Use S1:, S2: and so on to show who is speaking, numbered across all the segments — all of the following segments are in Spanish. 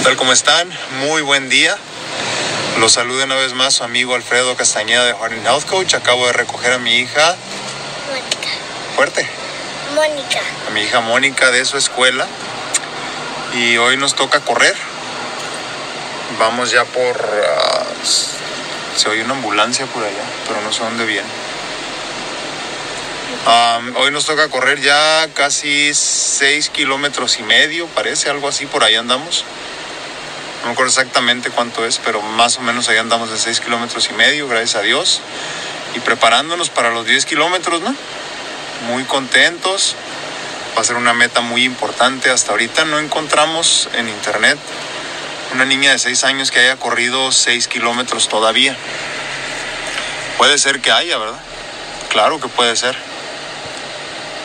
S1: ¿Qué tal? ¿Cómo están? Muy buen día. Los saludo una vez más su amigo Alfredo Castañeda de Harding Health Coach. Acabo de recoger a mi hija.
S2: Mónica.
S1: Fuerte.
S2: Mónica.
S1: A mi hija Mónica de su escuela. Y hoy nos toca correr. Vamos ya por... ah, se oye una ambulancia por allá, pero no sé dónde viene. Hoy nos toca correr ya casi 6 kilómetros y medio, parece, algo así, por ahí andamos. No me acuerdo exactamente cuánto es, pero más o menos ahí andamos de 6 kilómetros y medio, gracias a Dios. Y preparándonos para los 10 kilómetros, ¿no? Muy contentos. Va a ser una meta muy importante. Hasta ahorita no encontramos en internet una niña de 6 años que haya corrido 6 kilómetros todavía. Puede ser que haya, ¿verdad? Claro que puede ser.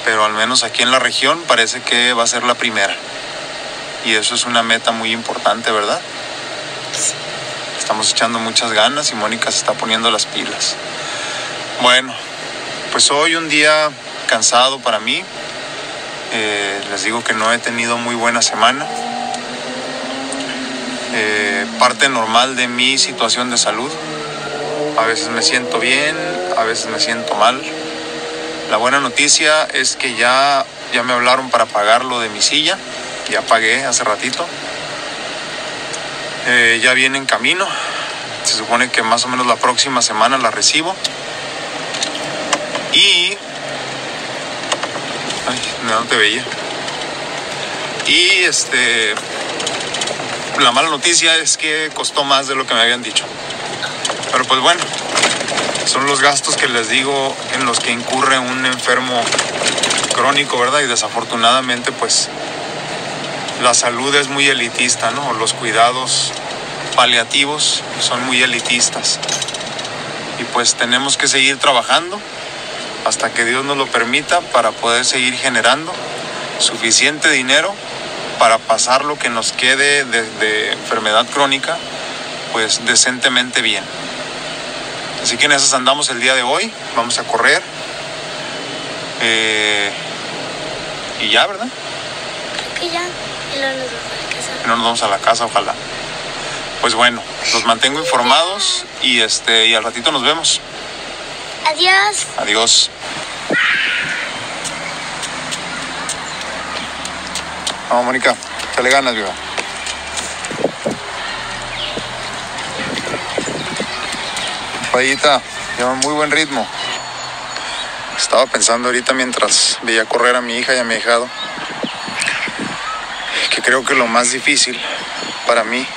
S1: Pero al menos aquí en la región parece que va a ser la primera. Y eso es una meta muy importante, ¿verdad? Estamos echando muchas ganas y Mónica se está poniendo las pilas. Bueno, pues hoy un día cansado para mí. Eh, les digo que no he tenido muy buena semana. Eh, parte normal de mi situación de salud. A veces me siento bien, a veces me siento mal. La buena noticia es que ya, ya me hablaron para pagar lo de mi silla. Ya pagué hace ratito. Eh, ya viene en camino. Se supone que más o menos la próxima semana la recibo. Y... Ay, no te veía. Y este... La mala noticia es que costó más de lo que me habían dicho. Pero pues bueno, son los gastos que les digo en los que incurre un enfermo crónico, ¿verdad? Y desafortunadamente pues la salud es muy elitista, ¿no? Los cuidados paliativos son muy elitistas. Y pues tenemos que seguir trabajando hasta que Dios nos lo permita para poder seguir generando suficiente dinero para pasar lo que nos quede de, enfermedad crónica, pues decentemente bien. Así que en esas andamos el día de hoy. Vamos a correr. Eh, y ya, ¿verdad?
S2: Creo que ya. Y luego nos vamos a la casa.
S1: Que no nos vamos a la casa, ojalá. Pues bueno, los mantengo informados y este y al ratito nos vemos.
S2: Adiós.
S1: Adiós. Vamos, Mónica, le ganas, viva. Payita, lleva muy buen ritmo. Estaba pensando ahorita mientras veía correr a mi hija y a mi hijado que creo que lo más difícil para mí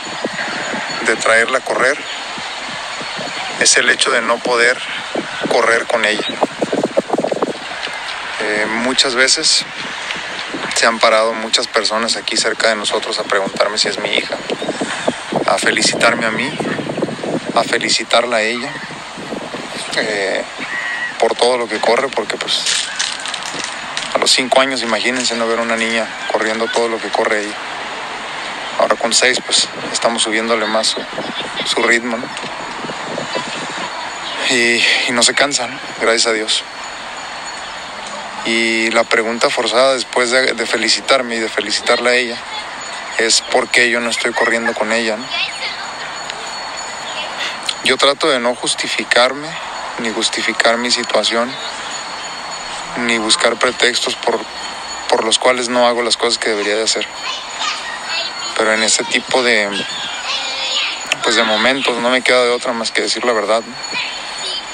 S1: de traerla a correr es el hecho de no poder correr con ella. Eh, muchas veces se han parado muchas personas aquí cerca de nosotros a preguntarme si es mi hija, a felicitarme a mí, a felicitarla a ella eh, por todo lo que corre, porque pues los cinco años imagínense no ver una niña corriendo todo lo que corre ella. Ahora con seis pues estamos subiéndole más su, ritmo ¿no? y, y no se cansa, ¿no? gracias a Dios. Y la pregunta forzada después de, de, felicitarme y de felicitarla a ella es por qué yo no estoy corriendo con ella. ¿no? Yo trato de no justificarme ni justificar mi situación ni buscar pretextos por, por los cuales no hago las cosas que debería de hacer. Pero en este tipo de pues de momentos no me queda de otra más que decir la verdad.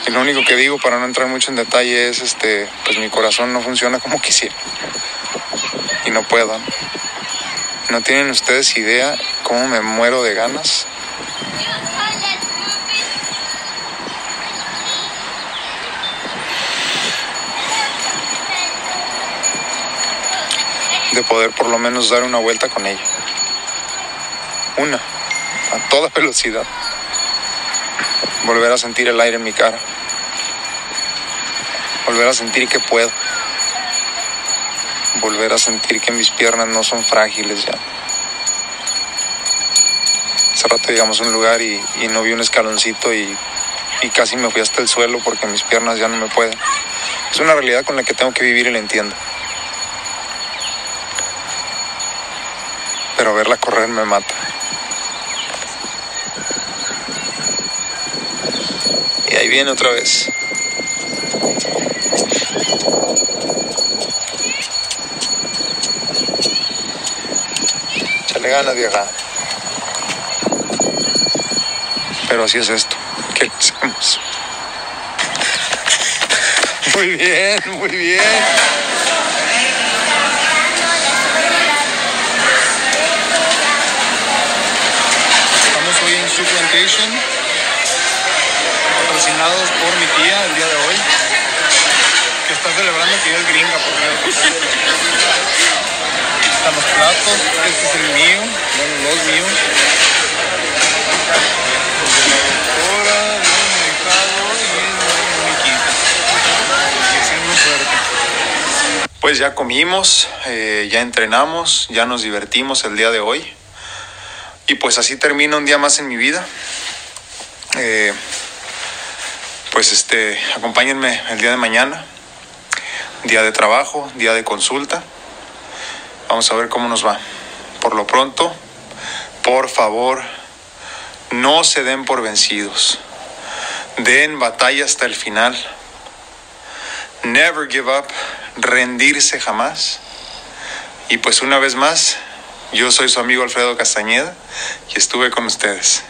S1: Y lo único que digo para no entrar mucho en detalle es este, pues mi corazón no funciona como quisiera. Y no puedo. No tienen ustedes idea cómo me muero de ganas de poder por lo menos dar una vuelta con ella. Una, a toda velocidad. Volver a sentir el aire en mi cara. Volver a sentir que puedo. Volver a sentir que mis piernas no son frágiles ya. Hace rato llegamos a un lugar y, no vi un escaloncito y, y casi me fui hasta el suelo porque mis piernas ya no me pueden. Es una realidad con la que tengo que vivir y la entiendo. Pero verla correr me mata. Y ahí viene otra vez. Chale ganas, vieja. Pero así es esto. ¿Qué hacemos? Muy bien, muy bien. Patrocinados por mi tía el día de hoy, que está celebrando que yo es gringa, por. Están los platos, este es el mío, bueno, los míos. Pues ya comimos, eh, ya entrenamos, ya nos divertimos el día de hoy. Y pues así termina un día más en mi vida. Eh, pues este, acompáñenme el día de mañana, día de trabajo, día de consulta. Vamos a ver cómo nos va. Por lo pronto, por favor, no se den por vencidos. Den batalla hasta el final. Never give up, rendirse jamás. Y pues una vez más, yo soy su amigo Alfredo Castañeda y estuve con ustedes.